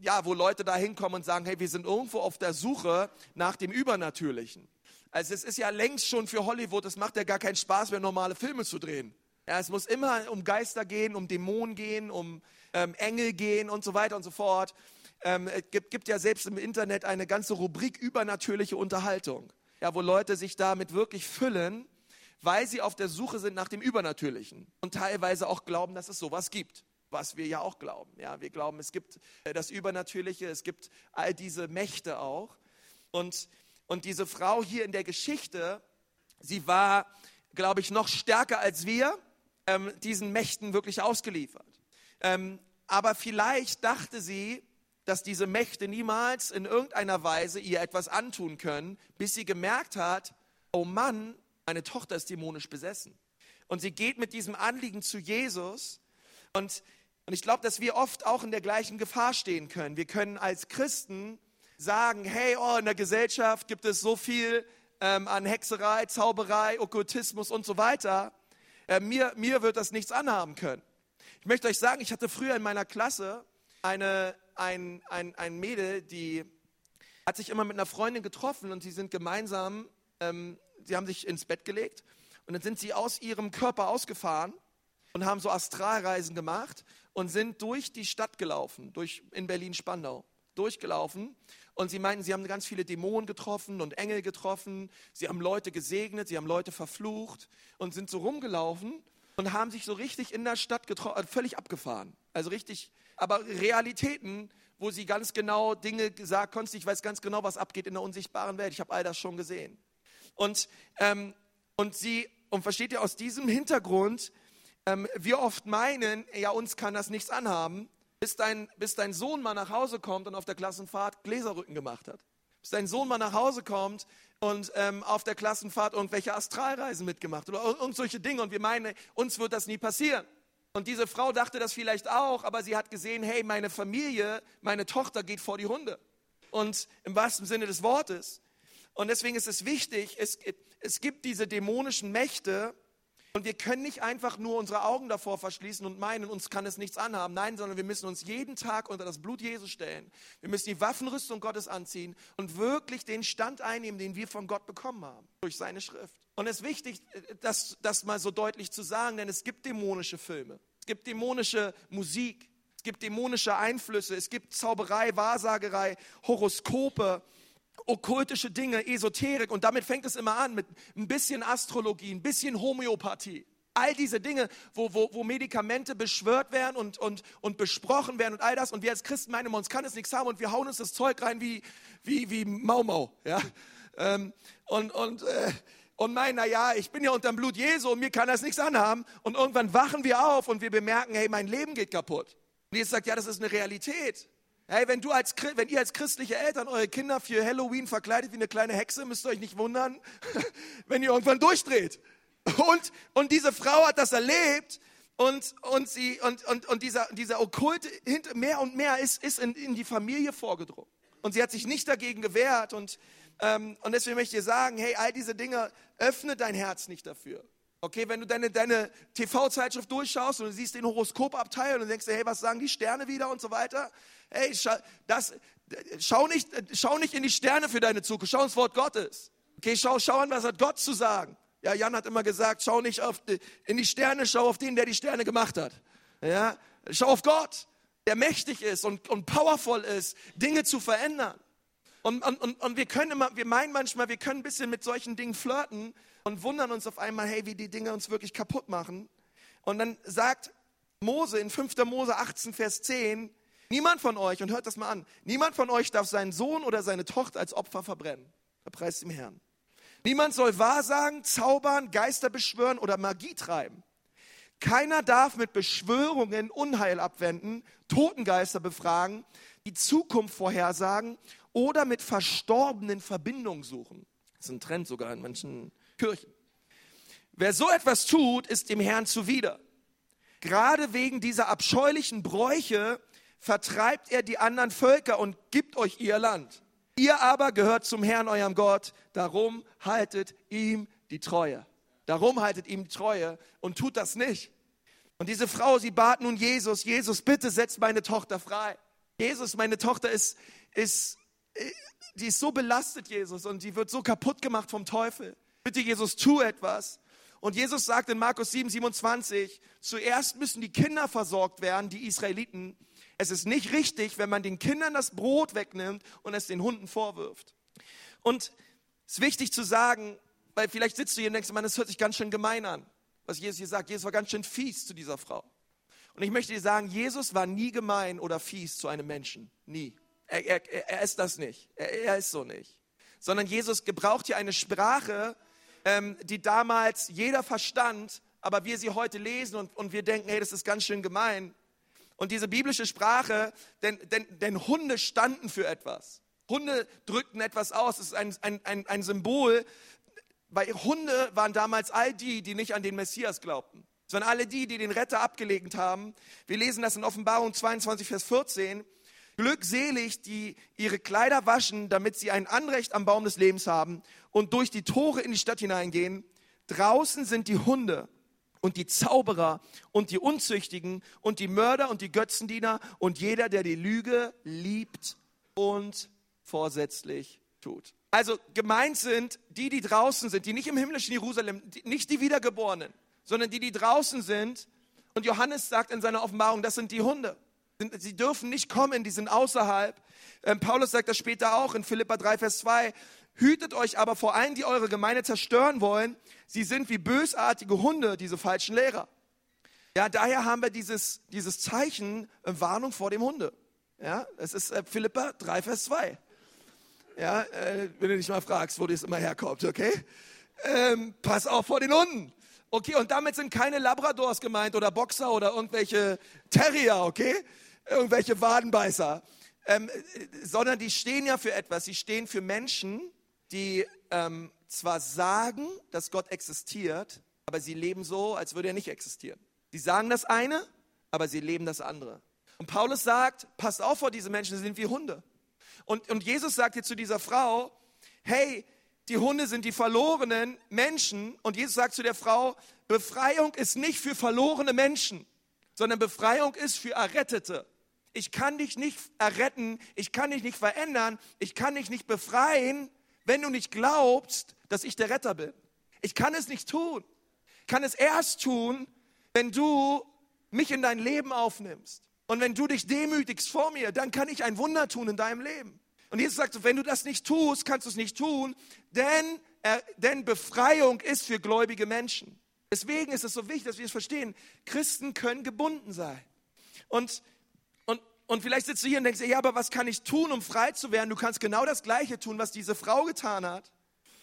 ja, wo Leute da hinkommen und sagen, hey, wir sind irgendwo auf der Suche nach dem Übernatürlichen. Also es ist ja längst schon für Hollywood, es macht ja gar keinen Spaß mehr, normale Filme zu drehen. Ja, es muss immer um Geister gehen, um Dämonen gehen, um ähm, Engel gehen und so weiter und so fort. Ähm, es gibt, gibt ja selbst im Internet eine ganze Rubrik übernatürliche Unterhaltung, ja, wo Leute sich damit wirklich füllen, weil sie auf der Suche sind nach dem Übernatürlichen und teilweise auch glauben, dass es sowas gibt was wir ja auch glauben. Ja, wir glauben, es gibt äh, das Übernatürliche, es gibt all diese Mächte auch. Und, und diese Frau hier in der Geschichte, sie war, glaube ich, noch stärker als wir, ähm, diesen Mächten wirklich ausgeliefert. Ähm, aber vielleicht dachte sie, dass diese Mächte niemals in irgendeiner Weise ihr etwas antun können, bis sie gemerkt hat, oh Mann, meine Tochter ist dämonisch besessen. Und sie geht mit diesem Anliegen zu Jesus und und ich glaube, dass wir oft auch in der gleichen Gefahr stehen können. Wir können als Christen sagen, hey, oh, in der Gesellschaft gibt es so viel ähm, an Hexerei, Zauberei, Okkultismus und so weiter. Äh, mir, mir wird das nichts anhaben können. Ich möchte euch sagen, ich hatte früher in meiner Klasse eine, ein, ein, ein Mädel, die hat sich immer mit einer Freundin getroffen und sie sind gemeinsam, ähm, sie haben sich ins Bett gelegt und dann sind sie aus ihrem Körper ausgefahren und haben so Astralreisen gemacht und sind durch die Stadt gelaufen, durch, in Berlin-Spandau, durchgelaufen. Und sie meinten, sie haben ganz viele Dämonen getroffen und Engel getroffen. Sie haben Leute gesegnet, sie haben Leute verflucht und sind so rumgelaufen und haben sich so richtig in der Stadt äh, völlig abgefahren. Also richtig, aber Realitäten, wo sie ganz genau Dinge gesagt konnten. Ich weiß ganz genau, was abgeht in der unsichtbaren Welt. Ich habe all das schon gesehen. Und, ähm, und sie, und versteht ihr, aus diesem Hintergrund ähm, wir oft meinen, ja, uns kann das nichts anhaben, bis dein, bis dein Sohn mal nach Hause kommt und auf der Klassenfahrt Gläserrücken gemacht hat. Bis dein Sohn mal nach Hause kommt und ähm, auf der Klassenfahrt irgendwelche Astralreisen mitgemacht oder irgend solche Dinge. Und wir meinen, uns wird das nie passieren. Und diese Frau dachte das vielleicht auch, aber sie hat gesehen, hey, meine Familie, meine Tochter geht vor die Hunde. Und im wahrsten Sinne des Wortes. Und deswegen ist es wichtig, es, es gibt diese dämonischen Mächte, und wir können nicht einfach nur unsere Augen davor verschließen und meinen, uns kann es nichts anhaben. Nein, sondern wir müssen uns jeden Tag unter das Blut Jesu stellen. Wir müssen die Waffenrüstung Gottes anziehen und wirklich den Stand einnehmen, den wir von Gott bekommen haben, durch seine Schrift. Und es ist wichtig, das, das mal so deutlich zu sagen, denn es gibt dämonische Filme, es gibt dämonische Musik, es gibt dämonische Einflüsse, es gibt Zauberei, Wahrsagerei, Horoskope, okkultische Dinge, Esoterik und damit fängt es immer an mit ein bisschen Astrologie, ein bisschen Homöopathie. All diese Dinge, wo, wo, wo Medikamente beschwört werden und, und, und besprochen werden und all das. Und wir als Christen meinen, uns kann es nichts haben und wir hauen uns das Zeug rein wie, wie, wie Mau Mau. Ja? Ähm, und, und, äh, und meinen, naja, ich bin ja unter dem Blut Jesu und mir kann das nichts anhaben. Und irgendwann wachen wir auf und wir bemerken, hey, mein Leben geht kaputt. Und Jesus sagt, ja, das ist eine Realität. Hey, wenn, du als, wenn ihr als christliche Eltern eure Kinder für Halloween verkleidet wie eine kleine Hexe, müsst ihr euch nicht wundern, wenn ihr irgendwann durchdreht. Und, und diese Frau hat das erlebt und, und, sie, und, und, und dieser, dieser Okkulte mehr und mehr ist, ist in, in die Familie vorgedrungen. Und sie hat sich nicht dagegen gewehrt. Und, ähm, und deswegen möchte ich dir sagen, hey, all diese Dinge, öffne dein Herz nicht dafür. Okay, wenn du deine, deine TV-Zeitschrift durchschaust und du siehst den Horoskopabteil und denkst dir, hey, was sagen die Sterne wieder und so weiter. Hey, das, schau, nicht, schau nicht in die Sterne für deine Zukunft, schau ins Wort Gottes. Okay, schau, schau an, was hat Gott zu sagen. Ja, Jan hat immer gesagt, schau nicht auf die, in die Sterne, schau auf den, der die Sterne gemacht hat. Ja, schau auf Gott, der mächtig ist und, und powerful ist, Dinge zu verändern. Und, und, und wir können immer, wir meinen manchmal, wir können ein bisschen mit solchen Dingen flirten, und wundern uns auf einmal, hey, wie die Dinge uns wirklich kaputt machen. Und dann sagt Mose in 5. Mose 18, Vers 10, niemand von euch, und hört das mal an, niemand von euch darf seinen Sohn oder seine Tochter als Opfer verbrennen. Er preist dem Herrn. Niemand soll Wahrsagen, zaubern, Geister beschwören oder Magie treiben. Keiner darf mit Beschwörungen Unheil abwenden, Totengeister befragen, die Zukunft vorhersagen oder mit Verstorbenen Verbindung suchen. Das ist ein Trend sogar in manchen Kirchen. Wer so etwas tut, ist dem Herrn zuwider. Gerade wegen dieser abscheulichen Bräuche vertreibt er die anderen Völker und gibt euch ihr Land. Ihr aber gehört zum Herrn, eurem Gott. Darum haltet ihm die Treue. Darum haltet ihm Treue und tut das nicht. Und diese Frau, sie bat nun Jesus, Jesus, bitte setz meine Tochter frei. Jesus, meine Tochter ist, ist, die ist so belastet, Jesus, und die wird so kaputt gemacht vom Teufel. Bitte, Jesus, tu etwas. Und Jesus sagt in Markus 7, 27, zuerst müssen die Kinder versorgt werden, die Israeliten. Es ist nicht richtig, wenn man den Kindern das Brot wegnimmt und es den Hunden vorwirft. Und es ist wichtig zu sagen, weil vielleicht sitzt du hier und denkst, man, das hört sich ganz schön gemein an, was Jesus hier sagt. Jesus war ganz schön fies zu dieser Frau. Und ich möchte dir sagen, Jesus war nie gemein oder fies zu einem Menschen. Nie. Er, er, er ist das nicht. Er, er, ist so nicht. Sondern Jesus gebraucht hier eine Sprache, ähm, die damals jeder verstand, aber wir sie heute lesen und, und wir denken, hey, das ist ganz schön gemein. Und diese biblische Sprache, denn, denn, denn Hunde standen für etwas. Hunde drückten etwas aus. Es ist ein, ein, ein, ein Symbol weil Hunde waren damals all die, die nicht an den Messias glaubten, sondern alle die, die den Retter abgelegt haben. Wir lesen das in Offenbarung 22, Vers 14. Glückselig, die ihre Kleider waschen, damit sie ein Anrecht am Baum des Lebens haben und durch die Tore in die Stadt hineingehen. Draußen sind die Hunde und die Zauberer und die Unzüchtigen und die Mörder und die Götzendiener und jeder, der die Lüge liebt und vorsätzlich tut. Also gemeint sind die, die draußen sind, die nicht im himmlischen Jerusalem, die, nicht die Wiedergeborenen, sondern die, die draußen sind. Und Johannes sagt in seiner Offenbarung, das sind die Hunde. Sie dürfen nicht kommen, die sind außerhalb. Ähm, Paulus sagt das später auch in Philippa 3, Vers 2. Hütet euch aber vor allen, die eure Gemeinde zerstören wollen. Sie sind wie bösartige Hunde, diese falschen Lehrer. Ja, daher haben wir dieses, dieses Zeichen, äh, Warnung vor dem Hunde. Ja, es ist äh, Philippa 3, Vers 2. Ja, äh, wenn du dich mal fragst, wo das immer herkommt, okay? Ähm, pass auf vor den Hunden. Okay, und damit sind keine Labradors gemeint oder Boxer oder irgendwelche Terrier, okay? Irgendwelche Wadenbeißer. Ähm, sondern die stehen ja für etwas. Sie stehen für Menschen, die ähm, zwar sagen, dass Gott existiert, aber sie leben so, als würde er nicht existieren. Sie sagen das eine, aber sie leben das andere. Und Paulus sagt, passt auf vor diese Menschen, sie sind wie Hunde. Und, und Jesus sagt hier zu dieser Frau, hey, die Hunde sind die verlorenen Menschen. Und Jesus sagt zu der Frau, Befreiung ist nicht für verlorene Menschen, sondern Befreiung ist für Errettete. Ich kann dich nicht erretten, ich kann dich nicht verändern, ich kann dich nicht befreien, wenn du nicht glaubst, dass ich der Retter bin. Ich kann es nicht tun. Ich kann es erst tun, wenn du mich in dein Leben aufnimmst. Und wenn du dich demütigst vor mir, dann kann ich ein Wunder tun in deinem Leben. Und Jesus sagt, wenn du das nicht tust, kannst du es nicht tun, denn, äh, denn Befreiung ist für gläubige Menschen. Deswegen ist es so wichtig, dass wir es verstehen. Christen können gebunden sein. Und, und, vielleicht sitzt du hier und denkst, ja, aber was kann ich tun, um frei zu werden? Du kannst genau das Gleiche tun, was diese Frau getan hat.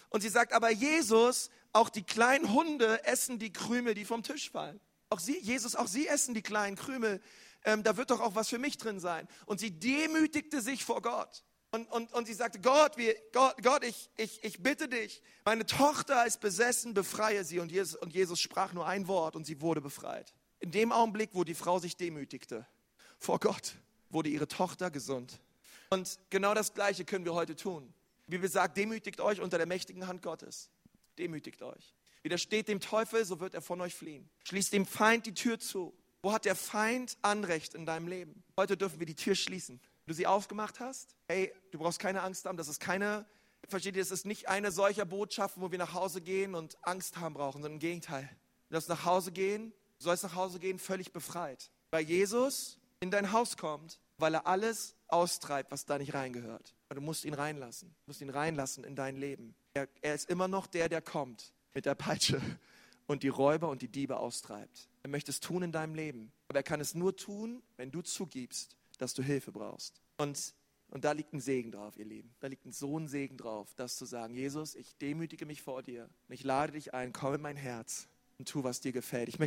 Und sie sagt, aber Jesus, auch die kleinen Hunde essen die Krümel, die vom Tisch fallen. Auch sie, Jesus, auch sie essen die kleinen Krümel, ähm, da wird doch auch was für mich drin sein. Und sie demütigte sich vor Gott. Und, und, und sie sagte, Gott, wir, Gott, Gott ich, ich, ich bitte dich, meine Tochter ist besessen, befreie sie. Und Jesus, und Jesus sprach nur ein Wort und sie wurde befreit. In dem Augenblick, wo die Frau sich demütigte vor Gott, wurde ihre Tochter gesund. Und genau das Gleiche können wir heute tun. Wie wir sagen, demütigt euch unter der mächtigen Hand Gottes. Demütigt euch. Widersteht dem Teufel, so wird er von euch fliehen. Schließt dem Feind die Tür zu. Wo hat der Feind Anrecht in deinem Leben? Heute dürfen wir die Tür schließen. Wenn du sie aufgemacht hast, hey, du brauchst keine Angst haben, das ist keine, versteht ihr, das ist nicht eine solcher Botschaft, wo wir nach Hause gehen und Angst haben brauchen, sondern im Gegenteil. Du darfst nach Hause gehen, du sollst nach Hause gehen völlig befreit. Weil Jesus in dein Haus kommt, weil er alles austreibt, was da nicht reingehört. Aber du musst ihn reinlassen. Du musst ihn reinlassen in dein Leben. Er, er ist immer noch der, der kommt mit der Peitsche und die Räuber und die Diebe austreibt. Er möchte es tun in deinem Leben. Aber er kann es nur tun, wenn du zugibst, dass du Hilfe brauchst. Und, und da liegt ein Segen drauf, ihr Lieben. Da liegt ein so ein Segen drauf, das zu sagen, Jesus, ich demütige mich vor dir. Und ich lade dich ein, komm in mein Herz und tu, was dir gefällt. Ich möchte